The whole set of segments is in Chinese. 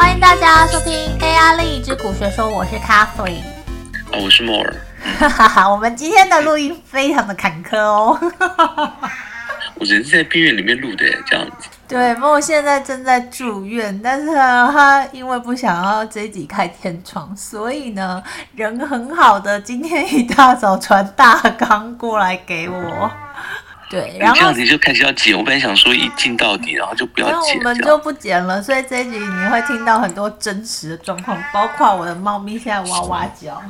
欢迎大家收听 AI 另一只古学说，我是 Catherine，哦，我是 More。哈哈哈，我们今天的录音非常的坎坷哦。我人是在病院里面录的，这样子。对，More 现在正在住院，但是呢，他因为不想要这一集开天窗，所以呢，人很好的今天一大早传大纲过来给我。对，然后这样子就开始要剪。我本来想说一镜到底，然后就不要剪，我们就不剪了。所以这一集你会听到很多真实的状况，包括我的猫咪现在哇哇叫。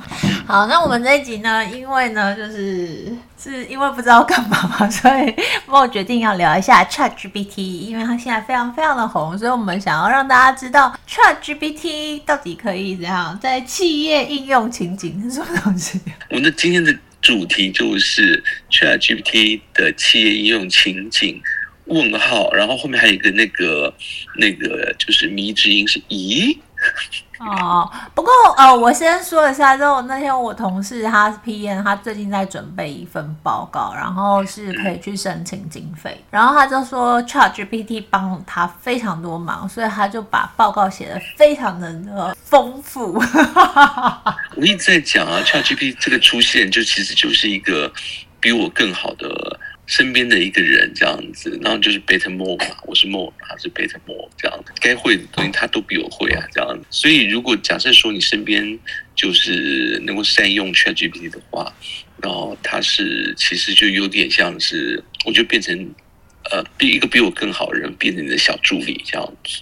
好，那我们这一集呢，因为呢，就是是因为不知道干嘛嘛，所以我决定要聊一下 ChatGPT，因为它现在非常非常的红，所以我们想要让大家知道 ChatGPT 到底可以怎样在企业应用情景是什么东西。我们的今天的。主题就是 ChatGPT 的企业应用情景，问号，然后后面还有一个那个那个就是谜之音是咦。哦，不过呃，我先说一下，就那天我同事他是 PM，他最近在准备一份报告，然后是可以去申请经费，然后他就说 ChatGPT 帮了他非常多忙，所以他就把报告写得非常的丰富。我一直在讲啊，ChatGPT 这个出现就其实就是一个比我更好的。身边的一个人这样子，然后就是 Better More 嘛，我是 More，他是 Better More 这样子，该会的东西他都比我会啊，这样子。所以如果假设说你身边就是能够善用 ChatGPT 的话，然后他是其实就有点像是，我就变成呃比一个比我更好的人，变成你的小助理这样子，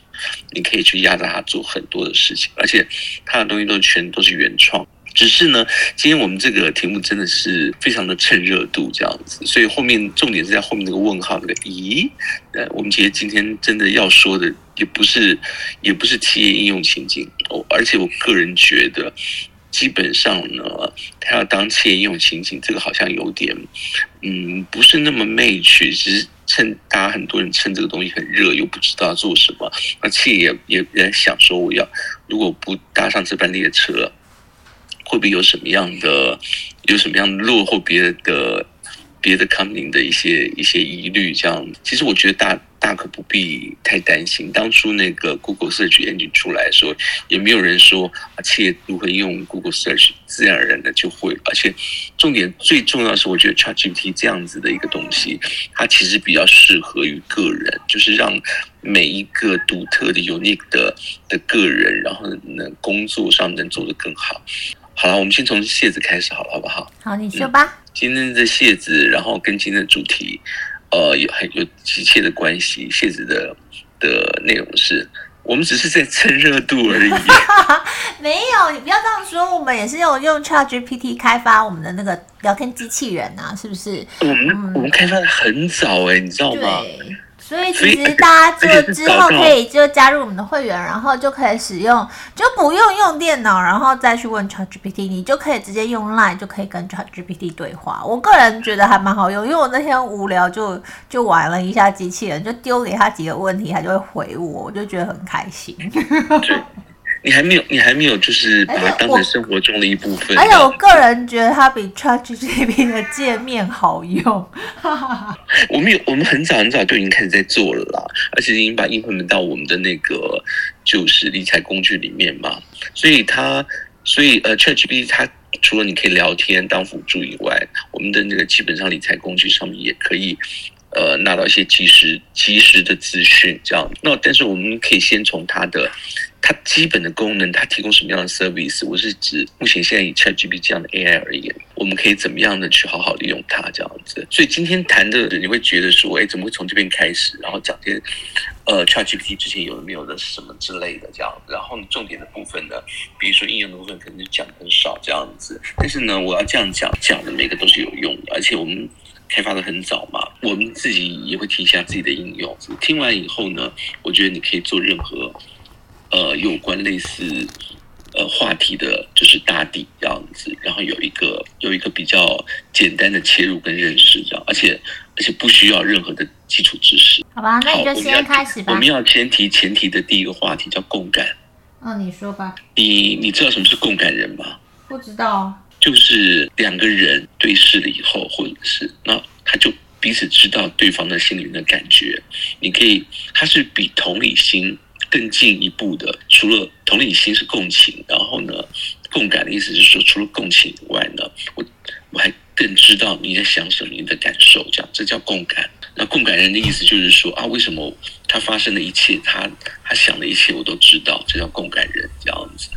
你可以去压着他做很多的事情，而且他的东西都全都是原创。只是呢，今天我们这个题目真的是非常的趁热度这样子，所以后面重点是在后面那个问号那个咦？呃，我们其实今天真的要说的也不是也不是企业应用情景哦，而且我个人觉得，基本上呢，他要当企业应用情景，这个好像有点嗯不是那么 match，只是趁大家很多人趁这个东西很热，又不知道做什么，那企业也也在想说，我要如果不搭上这班列车。会不会有什么样的，有什么样落后别的别的 coming 的一些一些疑虑？这样，其实我觉得大大可不必太担心。当初那个 Google Search Engine 出来的时候，也没有人说啊，企业如何用 Google Search，自然而然的就会。而且，重点最重要是，我觉得 ChatGPT 这样子的一个东西，它其实比较适合于个人，就是让每一个独特的、unique 的的个人，然后呢，工作上能做得更好。好了，我们先从蟹子开始，好了，好不好？好，你说吧。嗯、今天的蟹子，然后跟今天的主题，呃，有很有急切的关系。蟹子的的内容是，我们只是在蹭热度而已。没有，你不要这样说。我们也是有用 ChatGPT 开发我们的那个聊天机器人啊，是不是？我们、嗯、我们开发的很早哎、欸，你知道吗？所以其实大家就之后可以就加入我们的会员，然后就可以使用，就不用用电脑，然后再去问 ChatGPT，你就可以直接用 Line 就可以跟 ChatGPT 对话。我个人觉得还蛮好用，因为我那天无聊就就玩了一下机器人，就丢给他几个问题，他就会回我，我就觉得很开心。你还没有，你还没有，就是把它当成生活中的一部分。而且我个人觉得它比 ChatGPT 的界面好用。我们有，我们很早很早就已经开始在做了啦，而且已经把 implement 到我们的那个就是理财工具里面嘛。所以它，所以呃，ChatGPT 它除了你可以聊天当辅助以外，我们的那个基本上理财工具上面也可以呃拿到一些及时及时的资讯，这样。那但是我们可以先从它的。它基本的功能，它提供什么样的 service？我是指目前现在以 ChatGPT 这样的 AI 而言，我们可以怎么样的去好好利用它这样子？所以今天谈的，你会觉得说，哎，怎么会从这边开始？然后讲些呃 ChatGPT 之前有的没有的什么之类的这样。然后重点的部分呢，比如说应用的部分，可能就讲很少这样子。但是呢，我要这样讲，讲的每个都是有用的，而且我们开发的很早嘛，我们自己也会提一下自己的应用。听完以后呢，我觉得你可以做任何。呃，有关类似呃话题的，就是大底这样子，然后有一个有一个比较简单的切入跟认识这样，而且而且不需要任何的基础知识。好吧，那你就先开始吧。我们要前提前提的第一个话题叫共感。嗯、哦，你说吧。你你知道什么是共感人吗？不知道。就是两个人对视了以后，或者是那他就彼此知道对方的心里面的感觉。你可以，他是比同理心。更进一步的，除了同理心是共情，然后呢，共感的意思是说，除了共情以外呢，我我还更知道你在想什么，你的感受，这样这叫共感。那共感人的意思就是说啊，为什么他发生的一切，他他想的一切我都知道，这叫共感人这样子。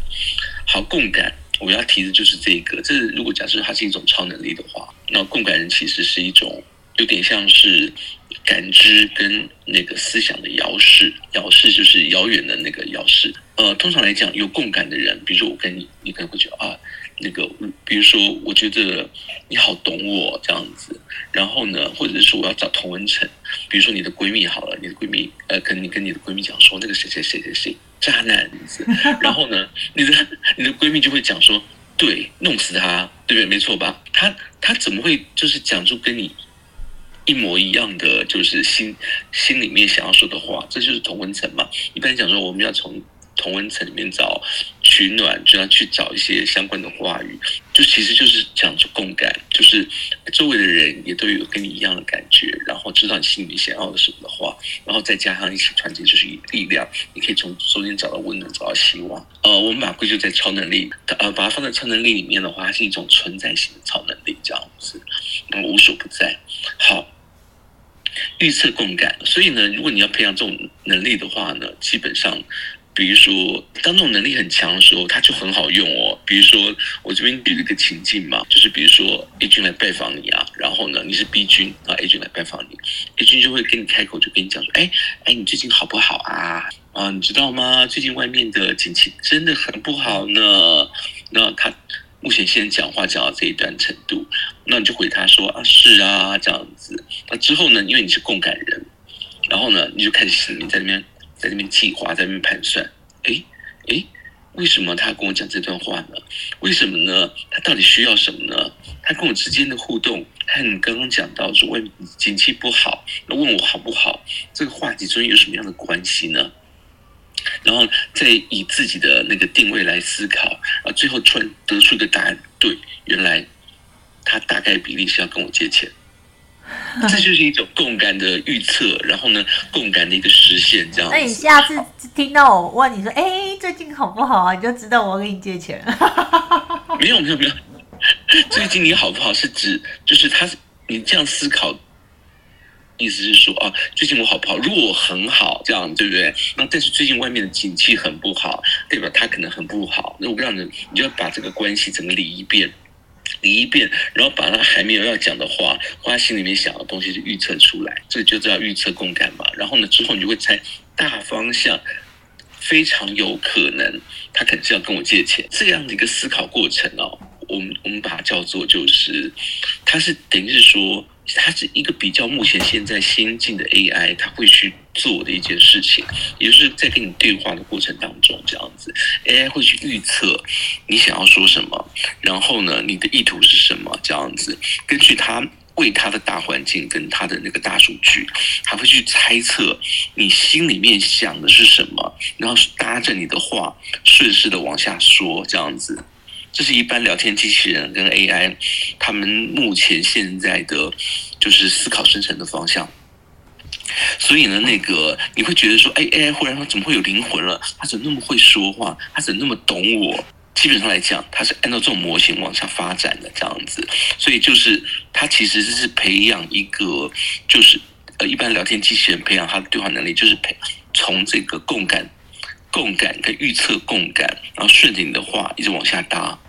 好，共感我要提的就是这个。这如果假设它是一种超能力的话，那共感人其实是一种有点像是感知跟那个思想的遥视，遥视就是遥远的那个遥视。呃，通常来讲，有共感的人，比如说我跟你，你可能会觉得啊。那个，比如说，我觉得你好懂我这样子，然后呢，或者是我要找同温层，比如说你的闺蜜好了，你的闺蜜，呃，跟你跟你的闺蜜讲说那个谁谁谁谁谁渣男子，然后呢，你的你的闺蜜就会讲说，对，弄死他，对不对？没错吧？他他怎么会就是讲出跟你一模一样的，就是心心里面想要说的话？这就是同温层嘛。一般讲说，我们要从。同温层里面找取暖，就要去找一些相关的话语，就其实就是讲出共感，就是周围的人也都有跟你一样的感觉，然后知道你心里想要的什么的话，然后再加上一起团结，就是力量，你可以从中间找到温暖，找到希望。呃，我们把它归咎在超能力，呃，把它放在超能力里面的话，它是一种存在型的超能力，这样子，那么无所不在。好，预测共感，所以呢，如果你要培养这种能力的话呢，基本上。比如说，当这种能力很强的时候，它就很好用哦。比如说，我这边举了一个情境嘛，就是比如说 A 君来拜访你啊，然后呢，你是 B 君啊，A 君来拜访你，A 君就会跟你开口，就跟你讲说，哎哎，你最近好不好啊？啊，你知道吗？最近外面的景气真的很不好呢。那他目前先讲话讲到这一段程度，那你就回他说啊，是啊，这样子。那之后呢，因为你是共感人，然后呢，你就开始你在那边。在那边计划，在那边盘算，诶诶，为什么他跟我讲这段话呢？为什么呢？他到底需要什么呢？他跟我之间的互动，和你刚刚讲到说外景气不好，那问我好不好？这个话题中间有什么样的关系呢？然后再以自己的那个定位来思考，啊，最后突然得出一个答案，对，原来他大概比例是要跟我借钱。这就是一种共感的预测，然后呢，共感的一个实现，这样。那你下次听到我问你说，哎，最近好不好啊？你就知道我跟你借钱。没有没有没 有，最近你好不好是指就是他，你这样思考，意思是说啊，最近我好不好？如果我很好，这样对不对？那但是最近外面的景气很不好，对吧？他可能很不好。那我让你，你就要把这个关系整个理一遍。理一遍，然后把他还没有要讲的话，花心里面想的东西就预测出来，这个就叫预测共感嘛。然后呢，之后你就会猜大方向，非常有可能他肯定是要跟我借钱，这样的一个思考过程哦。我们我们把它叫做就是，它是等于是说。它是一个比较目前现在先进的 AI，它会去做的一件事情，也就是在跟你对话的过程当中，这样子，AI 会去预测你想要说什么，然后呢，你的意图是什么，这样子，根据它为它的大环境跟它的那个大数据，还会去猜测你心里面想的是什么，然后搭着你的话顺势的往下说，这样子。这是一般聊天机器人跟 AI，他们目前现在的就是思考生成的方向。所以呢，那个你会觉得说，哎，AI 忽然说怎么会有灵魂了？他怎么那么会说话？他怎么那么懂我？基本上来讲，他是按照这种模型往下发展的这样子。所以就是他其实是培养一个，就是呃，一般聊天机器人培养他的对话能力，就是培从这个共感。共感跟预测共感，然后顺着你的话一直往下搭，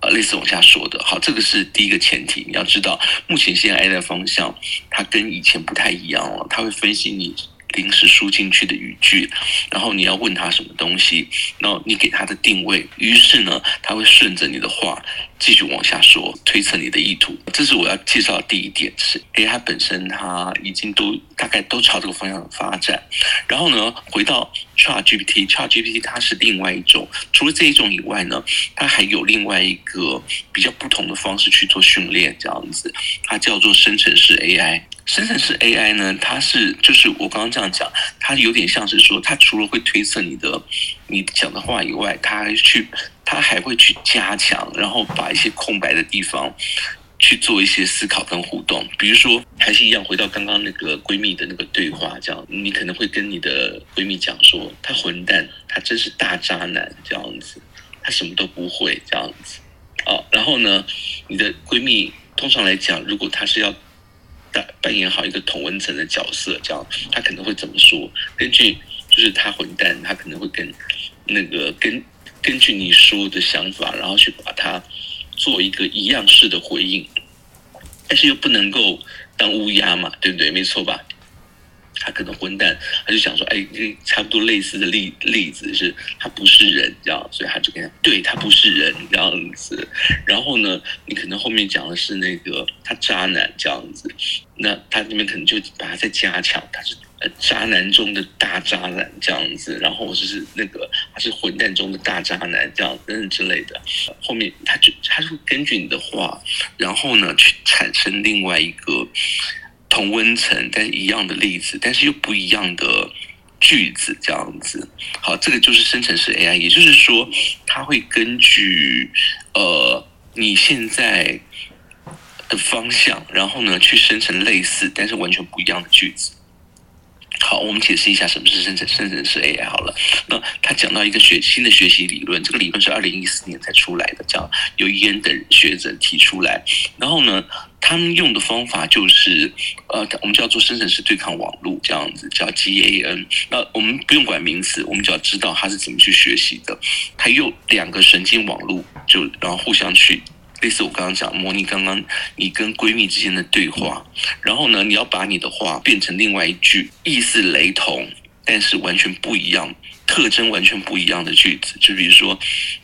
呃，类似往下说的。好，这个是第一个前提。你要知道，目前现在 AI 的方向，它跟以前不太一样了。它会分析你临时输进去的语句，然后你要问他什么东西，然后你给他的定位，于是呢，他会顺着你的话继续往下说，推测你的意图。这是我要介绍的第一点，是 AI 本身它已经都大概都朝这个方向发展。然后呢，回到 ChatGPT，ChatGPT 它是另外一种，除了这一种以外呢，它还有另外一个比较不同的方式去做训练，这样子，它叫做生成式 AI。生成式 AI 呢，它是就是我刚刚这样讲，它有点像是说，它除了会推测你的你讲的话以外，它还去它还会去加强，然后把一些空白的地方去做一些思考跟互动，比如说还是一样回到刚刚那个闺蜜的那个对话，这样你可能会跟你的闺蜜讲说，他混蛋，他真是大渣男这样子，他什么都不会这样子，哦，然后呢，你的闺蜜通常来讲，如果她是要扮扮演好一个同温层的角色，这样他可能会怎么说？根据就是他混蛋，他可能会跟那个根根据你说的想法，然后去把它。做一个一样式的回应，但是又不能够当乌鸦嘛，对不对？没错吧？他可能混蛋，他就想说，哎，差不多类似的例例子是，他不是人，这样，所以他就跟他，对，他不是人这样子。然后呢，你可能后面讲的是那个他渣男这样子，那他那边可能就把他再加强，他是。呃，渣男中的大渣男这样子，然后就是那个他是混蛋中的大渣男这样等等之类的。后面他就他就根据你的话，然后呢去产生另外一个同温层但一样的例子，但是又不一样的句子这样子。好，这个就是生成式 AI，也就是说，它会根据呃你现在的方向，然后呢去生成类似但是完全不一样的句子。好，我们解释一下什么是生成生成式 AI 好了。那他讲到一个学新的学习理论，这个理论是二零一四年才出来的，这样由燕等学者提出来。然后呢，他们用的方法就是呃，我们叫做生成式对抗网络，这样子叫 GAN。那我们不用管名词，我们只要知道它是怎么去学习的。它用两个神经网络，就然后互相去。类似我刚刚讲，模拟刚刚你跟闺蜜之间的对话，然后呢，你要把你的话变成另外一句意思雷同，但是完全不一样、特征完全不一样的句子。就比如说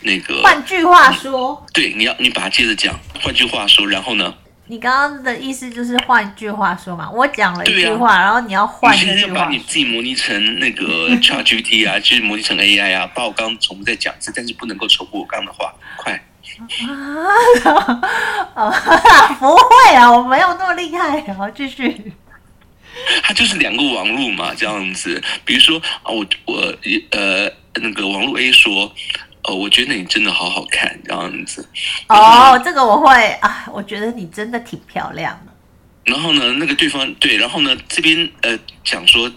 那个，换句话说，对，你要你把它接着讲。换句话说，然后呢？你刚刚的意思就是换一句话说嘛？我讲了一句话，啊、然后你要换一句话。你现在就把你自己模拟成那个 ChatGPT 啊，就是模拟成 AI 啊，把我刚刚重复再讲一次，但是不能够重复我刚刚的话，快。啊，不会啊，我没有那么厉害。好，继续。它就是两个网络嘛，这样子。比如说啊，我我呃，那个网络 A 说，呃，我觉得你真的好好看，这样子。哦，这个我会啊，我觉得你真的挺漂亮的。然后呢，那个对方对，然后呢，这边呃讲说，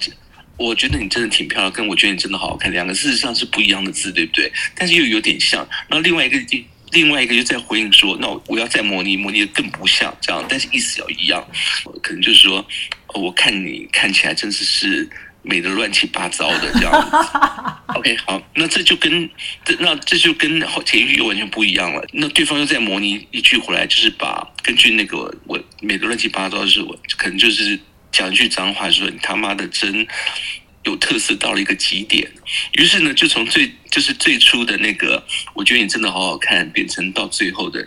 我觉得你真的挺漂亮，跟我觉得你真的好好看，两个事实上是不一样的字，对不对？但是又有点像。然后另外一个另外一个就在回应说，那我要再模拟，模拟的更不像这样，但是意思要一样，可能就是说，我看你看起来真的是美的乱七八糟的这样子。OK，好，那这就跟这那这就跟前一句又完全不一样了。那对方又再模拟一句回来，就是把根据那个我美的乱七八糟就是我可能就是讲一句脏话，说你他妈的真。有特色到了一个极点，于是呢，就从最就是最初的那个，我觉得你真的好好看，变成到最后的，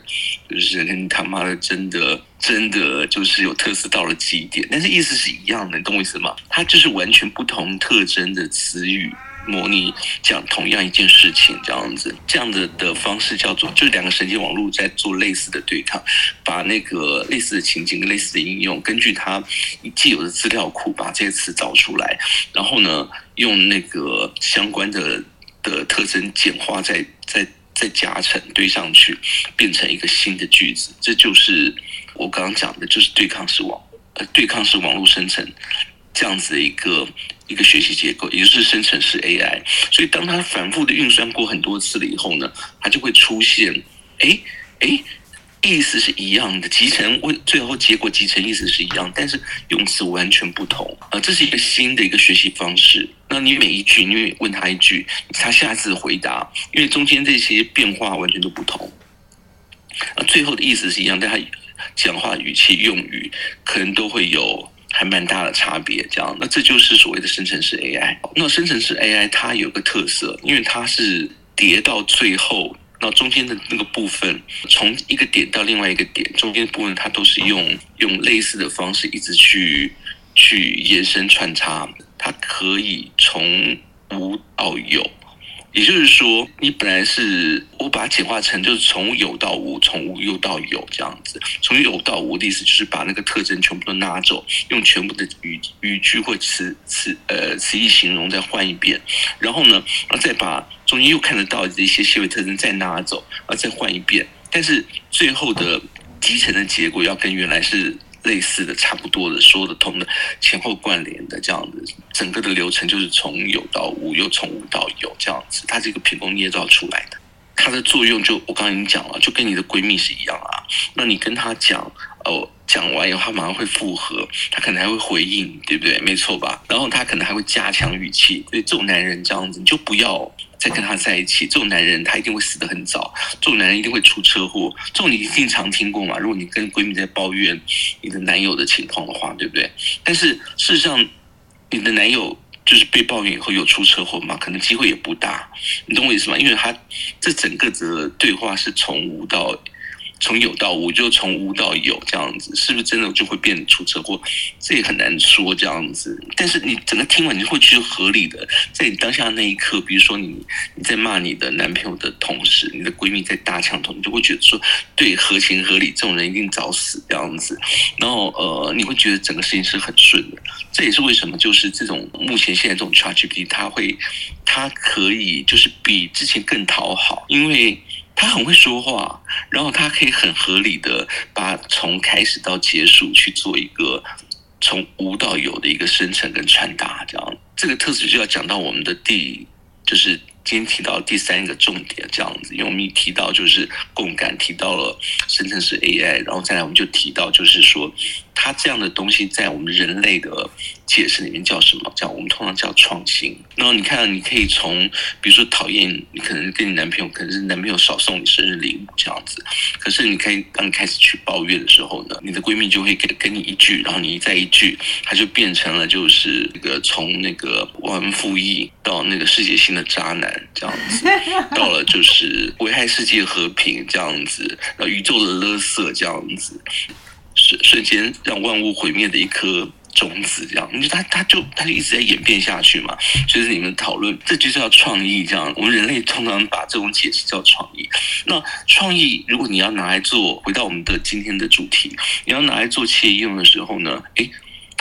就是跟你他妈的真的真的就是有特色到了极点，但是意思是一样的，你懂我意思吗？它就是完全不同特征的词语。模拟讲同样一件事情，这样子，这样子的方式叫做，就是两个神经网络在做类似的对抗，把那个类似的情景、类似的应用，根据它既有的资料库，把这些词找出来，然后呢，用那个相关的的特征简化，再再再加成堆上去，变成一个新的句子。这就是我刚刚讲的，就是对抗式网，呃，对抗式网络生成。这样子的一个一个学习结构，也就是生成式 AI。所以，当它反复的运算过很多次了以后呢，它就会出现，哎哎，意思是一样的，集成为最后结果集成意思是一样，但是用词完全不同啊！这是一个新的一个学习方式。那你每一句，你问他一句，他下次回答，因为中间这些变化完全都不同，啊，最后的意思是一样，但他讲话语气用语可能都会有。还蛮大的差别，这样，那这就是所谓的生成式 AI。那生成式 AI 它有个特色，因为它是叠到最后，那中间的那个部分，从一个点到另外一个点，中间的部分它都是用用类似的方式一直去去延伸穿插，它可以从无到有。也就是说，你本来是我把它简化成就是从有到无，从无又到有这样子。从有到无的意思就是把那个特征全部都拿走，用全部的语语句或词词呃词义形容再换一遍，然后呢，然后再把中间又看得到的一些细微特征再拿走，然后再换一遍。但是最后的集成的结果要跟原来是类似的、差不多的、说得通的、前后关联的这样子，整个的流程就是从有到无，又从无到有这样子，它是一个凭空捏造出来的。它的作用就我刚刚已经讲了，就跟你的闺蜜是一样啊。那你跟她讲哦，讲完以后她马上会附和，她可能还会回应，对不对？没错吧？然后她可能还会加强语气。所以这种男人这样子，你就不要。再跟他在一起，这种男人他一定会死得很早，这种男人一定会出车祸，这种你一定常听过嘛？如果你跟闺蜜在抱怨你的男友的情况的话，对不对？但是事实上，你的男友就是被抱怨以后有出车祸吗？可能机会也不大，你懂我意思吗？因为他这整个的对话是从无到。从有到无，就从无到有这样子，是不是真的就会变出车祸？这也很难说这样子。但是你整个听完，你会觉得合理的。在你当下的那一刻，比如说你你在骂你的男朋友的同时，你的闺蜜在大呛同，你就会觉得说，对，合情合理，这种人一定早死这样子。然后呃，你会觉得整个事情是很顺的。这也是为什么，就是这种目前现在这种 ChatGPT，它会它可以就是比之前更讨好，因为。他很会说话，然后他可以很合理的把从开始到结束去做一个从无到有的一个生成跟传达，这样。这个特质就要讲到我们的第，就是今天提到第三个重点这样子，因为我们一提到就是共感，提到了生成式 AI，然后再来我们就提到就是说。它这样的东西在我们人类的解释里面叫什么？叫我们通常叫创新。然后你看，你可以从比如说讨厌你，可能跟你男朋友，可能是男朋友少送你生日礼物这样子。可是你可以当你开始去抱怨的时候呢，你的闺蜜就会给给你一句，然后你一再一句，它就变成了就是那个从那个忘恩负义到那个世界性的渣男这样子，到了就是危害世界和平这样子，然后宇宙的垃圾这样子。瞬瞬间让万物毁灭的一颗种子，这样，你就他他就他就一直在演变下去嘛。所以你们讨论，这就叫创意。这样，我们人类通常把这种解释叫创意。那创意，如果你要拿来做，回到我们的今天的主题，你要拿来做企业应用的时候呢，诶，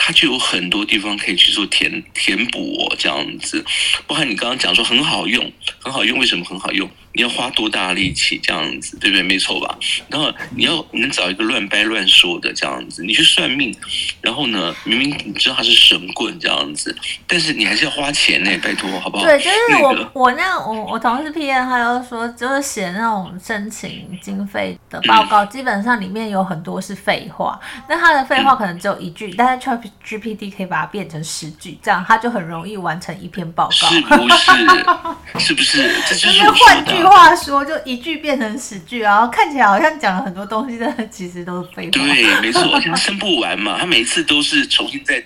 它就有很多地方可以去做填填补，这样子。包含你刚刚讲说很好用，很好用，为什么很好用？你要花多大力气这样子，对不对？没错吧？然后你要你能找一个乱掰乱说的这样子，你去算命，然后呢，明明你知道他是神棍这样子，但是你还是要花钱呢，拜托，好不好？对，就是我、那个、我那我我同事 PM 他又说，就是写那种申请经费的报告，嗯、基本上里面有很多是废话，那他的废话可能只有一句，嗯、但是 ChatGPT 可以把它变成十句，这样他就很容易完成一篇报告，是不是？是不是？这就是换句。话说就一句变成十句，然后看起来好像讲了很多东西，但其实都是废话。对，没错，而 且生不完嘛，他每次都是重新再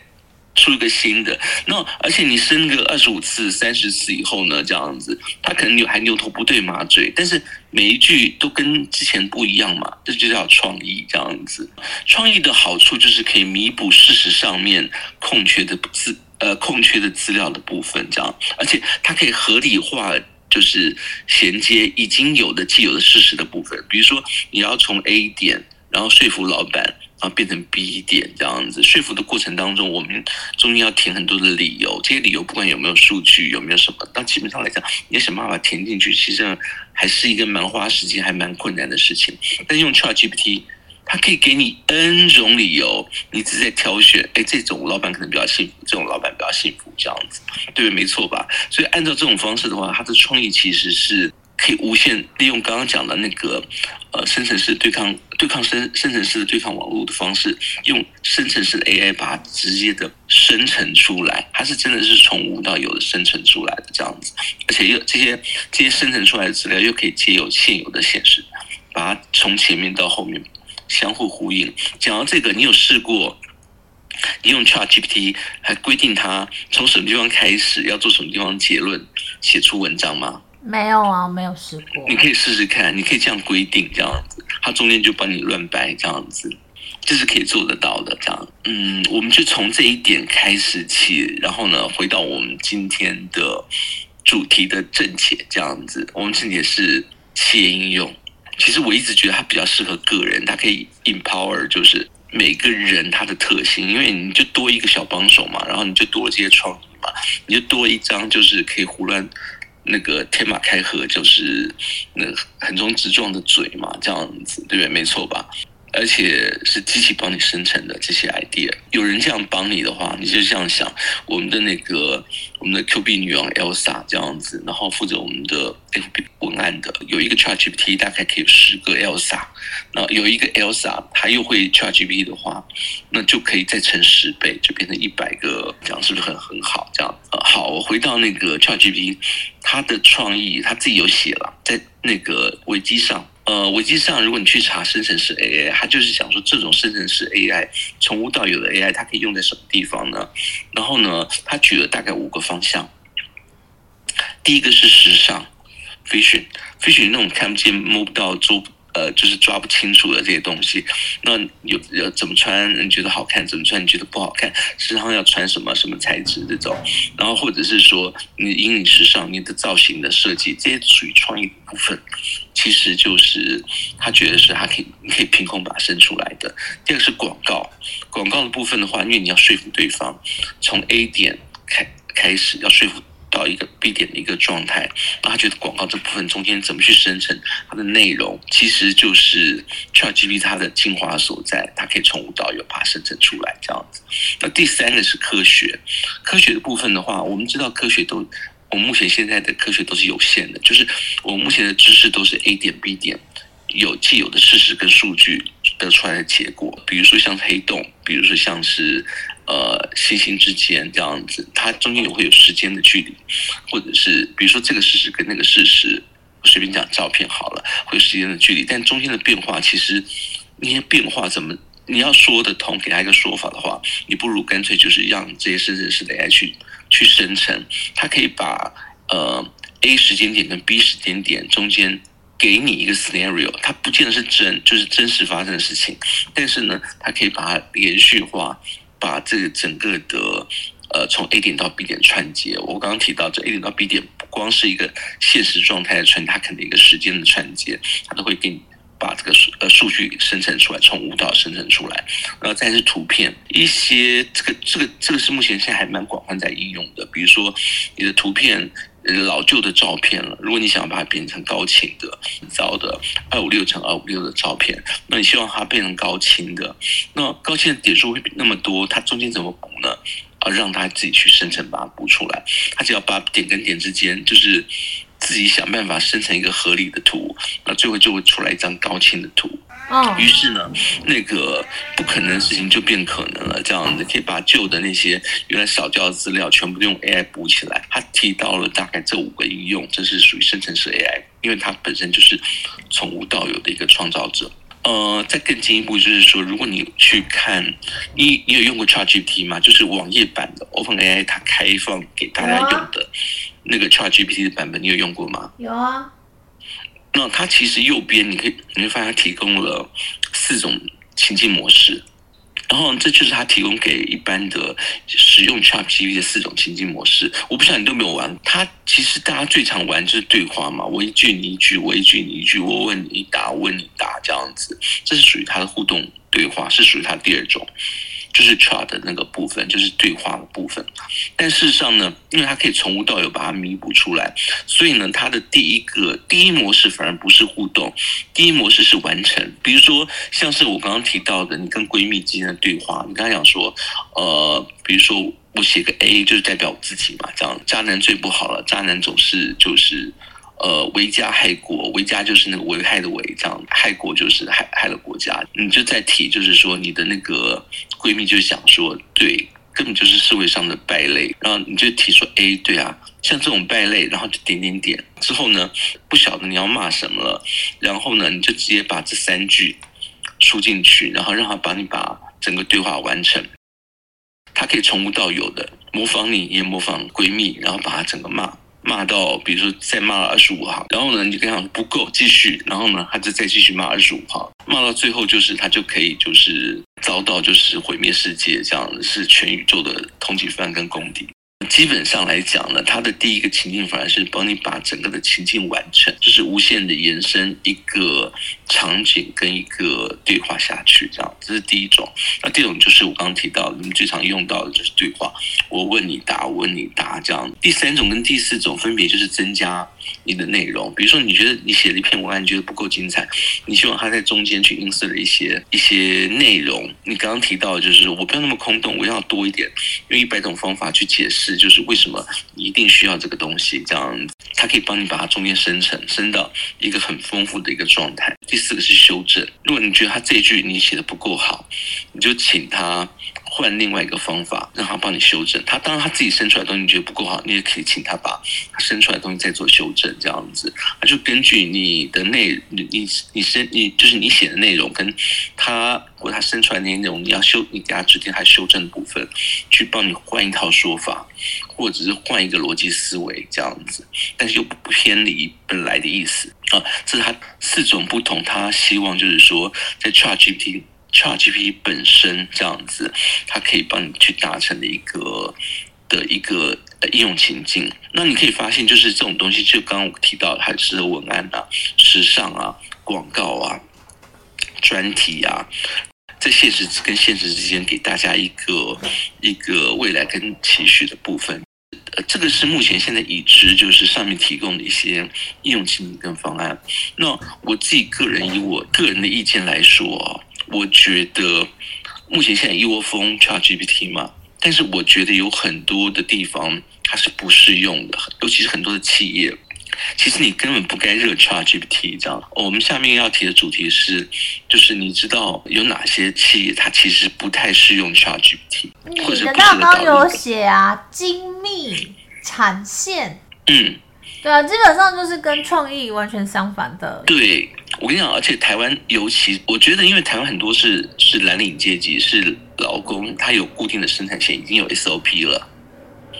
出一个新的。那而且你生个二十五次、三十次以后呢，这样子，他可能有还牛头不对马嘴，但是每一句都跟之前不一样嘛，这就叫创意。这样子，创意的好处就是可以弥补事实上面空缺的资呃空缺的资料的部分，这样，而且它可以合理化。就是衔接已经有的既有的事实的部分，比如说你要从 A 点，然后说服老板，然后变成 B 点这样子。说服的过程当中，我们中间要填很多的理由，这些理由不管有没有数据，有没有什么，但基本上来讲，你要想办法填进去，其实还是一个蛮花时间、还蛮困难的事情。但用 ChatGPT。他可以给你 N 种理由，你只在挑选。哎，这种老板可能比较幸福，这种老板比较幸福，这样子，对不对？没错吧？所以按照这种方式的话，他的创意其实是可以无限利用刚刚讲的那个呃生成式对抗对抗生生成式的对抗网络的方式，用生成式的 AI 把它直接的生成出来，它是真的是从无到有的生成出来的这样子，而且又这些这些生成出来的资料又可以借由现有的显示，把它从前面到后面。相互呼应。讲到这个，你有试过？你用 ChatGPT 还规定它从什么地方开始，要做什么地方结论，写出文章吗？没有啊，没有试过。你可以试试看，你可以这样规定，这样子，它中间就帮你乱掰，这样子，这是可以做得到的。这样，嗯，我们就从这一点开始起，然后呢，回到我们今天的主题的正解，这样子，我们正解是企业应用。其实我一直觉得它比较适合个人，它可以 empower，就是每个人他的特性，因为你就多一个小帮手嘛，然后你就多了这些创意嘛，你就多一张就是可以胡乱那个天马开河，就是那横冲直撞的嘴嘛，这样子对不对？没错吧？而且是机器帮你生成的这些 idea。有人这样帮你的话，你就这样想：我们的那个我们的 Q B 女王 Elsa 这样子，然后负责我们的 F B 文案的，有一个 ChatGPT 大概可以有十个 Elsa，那有一个 Elsa 他又会 ChatGPT 的话，那就可以再乘十倍，就变成一百个，这样是不是很很好？这样好，我回到那个 ChatGPT，他的创意他自己有写了，在那个维基上。呃，维基上，如果你去查生成式 AI，它就是想说这种生成式 AI 从无到有的 AI，它可以用在什么地方呢？然后呢，它举了大概五个方向。第一个是时尚，fashion，fashion 那种看不见摸不到做。呃，就是抓不清楚的这些东西，那有有怎么穿你觉得好看，怎么穿你觉得不好看，时尚要穿什么什么材质这种，然后或者是说你引领时尚，你的造型的设计，这些属于创意的部分，其实就是他觉得是他可以你可以凭空把它生出来的。第二个是广告，广告的部分的话，因为你要说服对方，从 A 点开开始要说服。到一个 B 点的一个状态，然后他觉得广告这部分中间怎么去生成它的内容，其实就是 ChatGPT 它的精华所在，它可以从无到有把它生成出来这样子。那第三个是科学，科学的部分的话，我们知道科学都，我目前现在的科学都是有限的，就是我目前的知识都是 A 点 B 点有既有的事实跟数据得出来的结果，比如说像黑洞，比如说像是。呃，星星之间这样子，它中间也会有时间的距离，或者是比如说这个事实跟那个事实，我随便讲照片好了，会有时间的距离，但中间的变化其实那些变化怎么你要说得通，给他一个说法的话，你不如干脆就是让这些生成式的 AI 去去生成，它可以把呃 A 时间点跟 B 时间点中间给你一个 scenario，它不见得是真，就是真实发生的事情，但是呢，它可以把它连续化。把这个整个的呃从 A 点到 B 点串接，我刚刚提到这 A 点到 B 点不光是一个现实状态的串，它肯定一个时间的串接，它都会给你把这个数呃数据生成出来，从舞蹈生成出来，然后再是图片，一些这个这个这个是目前现在还蛮广泛在应用的，比如说你的图片。老旧的照片了，如果你想要把它变成高清的、糟的二五六乘二五六的照片，那你希望它变成高清的，那高清的点数会那么多，它中间怎么补呢？啊，让它自己去生成，把它补出来。它只要把点跟点之间，就是自己想办法生成一个合理的图，那最后就会出来一张高清的图。哦，于是呢，那个不可能的事情就变可能了。这样子可以把旧的那些原来少交的资料全部都用 AI 补起来。他提到了大概这五个应用，这是属于生成式 AI，因为它本身就是从无到有的一个创造者。呃，再更进一步就是说，如果你去看，你你有用过 ChatGPT 吗？就是网页版的 OpenAI 它开放给大家用的那个 ChatGPT 的版本，你有用过吗？有啊。那它其实右边你可以你会发现它提供了四种情境模式，然后这就是它提供给一般的使用 ChatGPT 的四种情境模式。我不知道你都没有玩，它其实大家最常玩就是对话嘛，我一句你一句，我一句你一句，我问你答，我问你答这样子，这是属于它的互动对话，是属于它第二种。就是 chat 的那个部分，就是对话的部分。但事实上呢，因为它可以从无到有把它弥补出来，所以呢，它的第一个第一模式反而不是互动，第一模式是完成。比如说，像是我刚刚提到的，你跟闺蜜之间的对话，你刚才讲说，呃，比如说我写个 A，就是代表我自己嘛，这样渣男最不好了，渣男总是就是。呃，危家害国，危家就是那个危害的危，这样害国就是害害了国家。你就在提，就是说你的那个闺蜜就想说，对，根本就是社会上的败类。然后你就提出，哎，对啊，像这种败类，然后就点点点之后呢，不晓得你要骂什么了，然后呢，你就直接把这三句输进去，然后让他帮你把整个对话完成。他可以从无到有的模仿你，也模仿闺蜜，然后把他整个骂。骂到，比如说再骂了二十五行，然后呢，你就跟他说不够，继续，然后呢，他就再继续骂二十五行，骂到最后就是他就可以就是遭到就是毁灭世界这样，是全宇宙的通缉犯跟公敌。基本上来讲呢，他的第一个情境反而是帮你把整个的情境完成，就是无限的延伸一个场景跟一个对话下去，这样，这是第一种。那第二种就是我刚刚提到的，你们最常用到的就是对话，我问你答，我问你答这样。第三种跟第四种分别就是增加你的内容，比如说你觉得你写了一篇文案，你觉得不够精彩，你希望它在中间去 insert 一些一些内容。你刚刚提到的就是我不要那么空洞，我要多一点，用一百种方法去解释，就是为什么你一定需要这个东西，这样它可以帮你把它中间生成，生到一个很丰富的一个状态。第四个是修正，如果你觉得他这句你写的不够好，你就请他。换另外一个方法，让他帮你修正。他当然他自己生出来的东西你觉得不够好，你也可以请他把他生出来的东西再做修正，这样子。他就根据你的内，你你你生你就是你写的内容跟他或他生出来的内容，你要修，你给他指定他修正的部分，去帮你换一套说法，或者是换一个逻辑思维这样子，但是又不偏离本来的意思啊。这是他四种不同，他希望就是说在 ChatGPT。ChatGPT 本身这样子，它可以帮你去达成的一个的一个应用情境。那你可以发现，就是这种东西，就刚刚我提到的，还是文案啊、时尚啊、广告啊、专题啊，在现实跟现实之间，给大家一个一个未来跟期许的部分。呃，这个是目前现在已知，就是上面提供的一些应用情境跟方案。那我自己个人以我个人的意见来说。我觉得目前现在一窝蜂 ChatGPT 嘛，但是我觉得有很多的地方它是不适用的，尤其是很多的企业，其实你根本不该热 ChatGPT 这样。我们下面要提的主题是，就是你知道有哪些企业它其实不太适用 ChatGPT，或者你的大纲有写啊，精密产线，嗯，对啊，基本上就是跟创意完全相反的，对。我跟你讲，而且台湾尤其，我觉得，因为台湾很多是是蓝领阶级，是劳工，他有固定的生产线，已经有 SOP 了，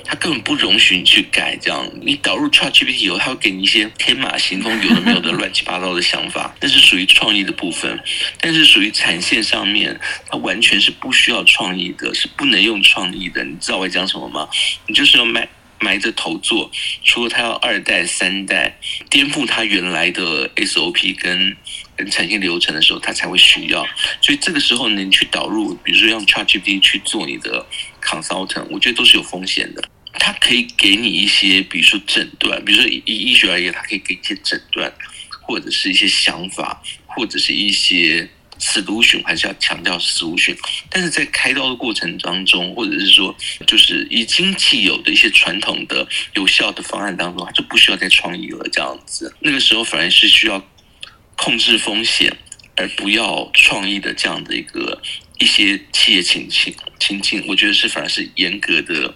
他根本不容许你去改。这样，你导入 ChatGPT 以后，他会给你一些天马行空、有的没有的乱七八糟的想法，那是属于创意的部分。但是属于产线上面，它完全是不需要创意的，是不能用创意的。你知道我在讲什么吗？你就是要卖。埋着头做，除了他要二代、三代颠覆他原来的 SOP 跟跟产线流程的时候，他才会需要。所以这个时候呢，你去导入，比如说用 ChatGPT 去做你的 consultant，我觉得都是有风险的。它可以给你一些，比如说诊断，比如说以医学而言，它可以给一些诊断，或者是一些想法，或者是一些。Solution 还是要强调 solution，但是在开刀的过程当中，或者是说，就是已经既有的一些传统的有效的方案当中，它就不需要再创意了。这样子，那个时候反而是需要控制风险，而不要创意的这样的一个一些企业情境情境，我觉得是反而是严格的，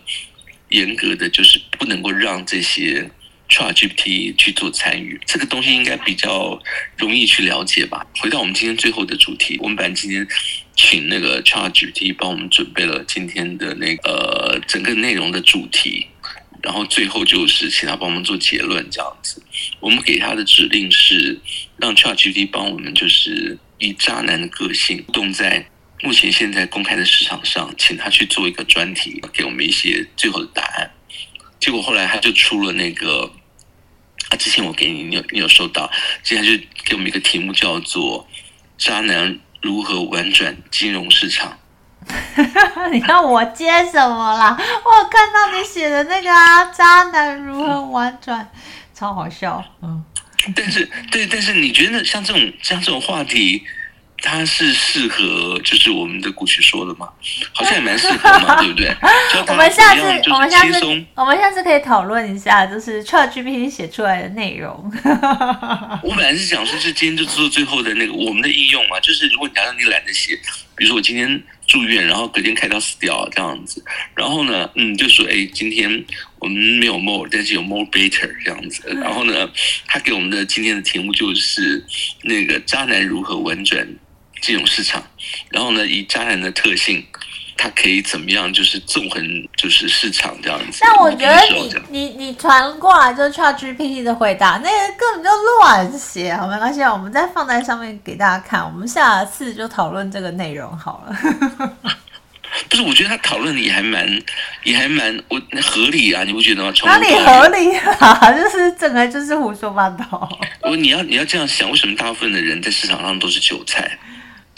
严格的，就是不能够让这些。ChatGPT 去做参与，这个东西应该比较容易去了解吧。回到我们今天最后的主题，我们本来今天请那个 ChatGPT 帮我们准备了今天的那个整个内容的主题，然后最后就是请他帮我们做结论这样子。我们给他的指令是让 ChatGPT 帮我们就是以渣男的个性动在目前现在公开的市场上，请他去做一个专题，给我们一些最后的答案。结果后来他就出了那个。啊，之前我给你，你有你有收到？接下来就给我们一个题目，叫做“渣男如何玩转金融市场”。你看我接什么啦？我看到你写的那个啊，“渣男如何玩转”，超好笑。嗯，但是对，但是你觉得像这种像这种话题？它是适合就是我们的古曲说的嘛？好像也蛮适合嘛，对不对？我们下次我们下次我们下次可以讨论一下，就是 ChatGPT 写出来的内容。我本来是想说，就今天就做最后的那个我们的应用嘛，就是如果假设你懒得写，比如说我今天住院，然后隔天开刀死掉这样子，然后呢，嗯，就说哎，今天我们没有 more，但是有 more better 这样子。然后呢，他给我们的今天的题目就是那个渣男如何婉转。金融市场，然后呢，以渣男的特性，他可以怎么样？就是纵横，就是市场这样子。但我觉得你你你传过来就 ChatGPT 的回答，那个根本就乱写，好没关系，我们再放在上面给大家看。我们下次就讨论这个内容好了。不是，我觉得他讨论的也还蛮，也还蛮我合理啊，你不觉得吗？哪里合理啊？就是整个就是胡说八道。我你要你要这样想，为什么大部分的人在市场上都是韭菜？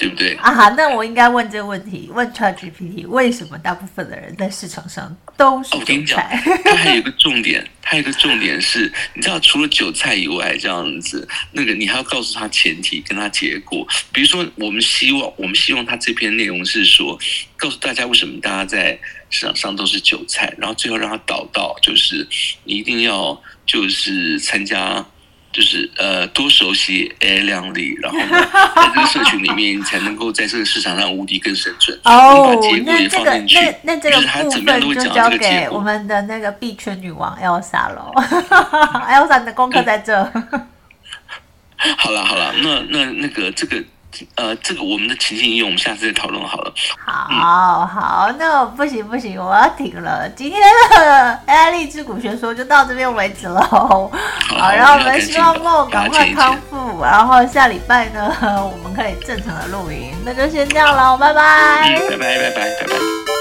对不对啊？那我应该问这个问题，问 ChatGPT，为什么大部分的人在市场上都是韭菜？哦，我跟你讲，它还有一个重点，它有一个重点是，你知道，除了韭菜以外，这样子，那个你还要告诉他前提跟他结果。比如说，我们希望，我们希望他这篇内容是说，告诉大家为什么大家在市场上都是韭菜，然后最后让他导到，就是你一定要就是参加。就是呃，多熟悉 AI 量力，然后呢，在这个社群里面，你才能够在这个市场上无敌更生存。哦，那这个那那这个部分就交给我们的那个币圈女王 Elsa 喽。Elsa，你的功课在这。好了好了，那那那个这个。呃，这个我们的情境应用，我们下次再讨论好了。好，嗯、好，那不行不行，我要停了。今天的 AI 励志股学说就到这边为止喽。好，好，然后我们希望梦赶快康复，然后下礼拜呢，我们可以正常的录音。那就先这样喽，拜拜。拜拜拜拜拜拜。